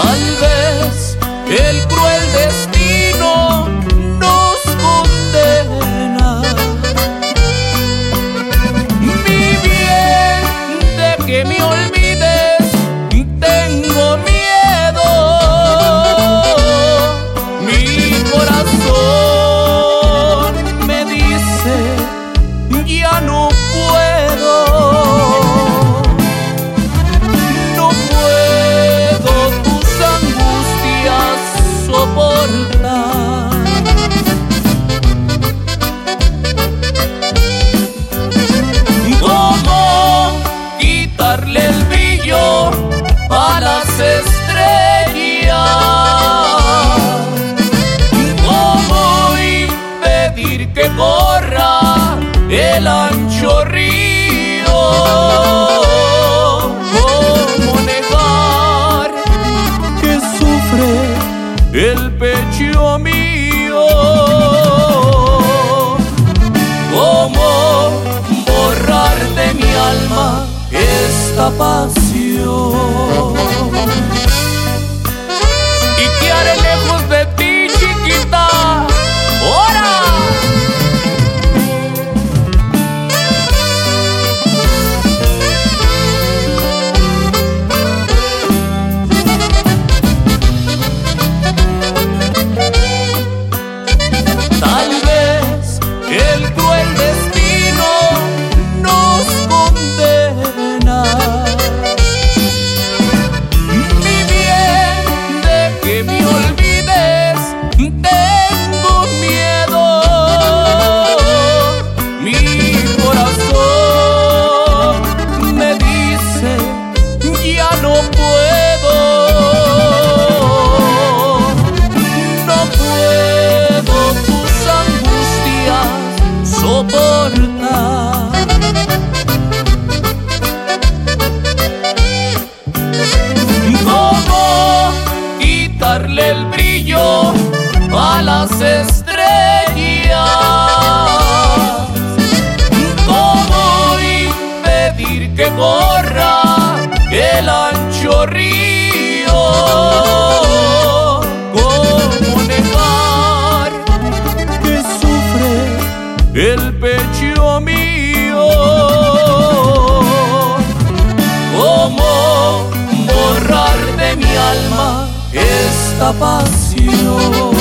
Tal vez el cruel destino el ancho río. ¿Cómo negar que sufre el pecho mío? ¿Cómo borrar de mi alma esta pasión? darle el brillo a las estrellas. ¿Cómo impedir que vos esta pasión.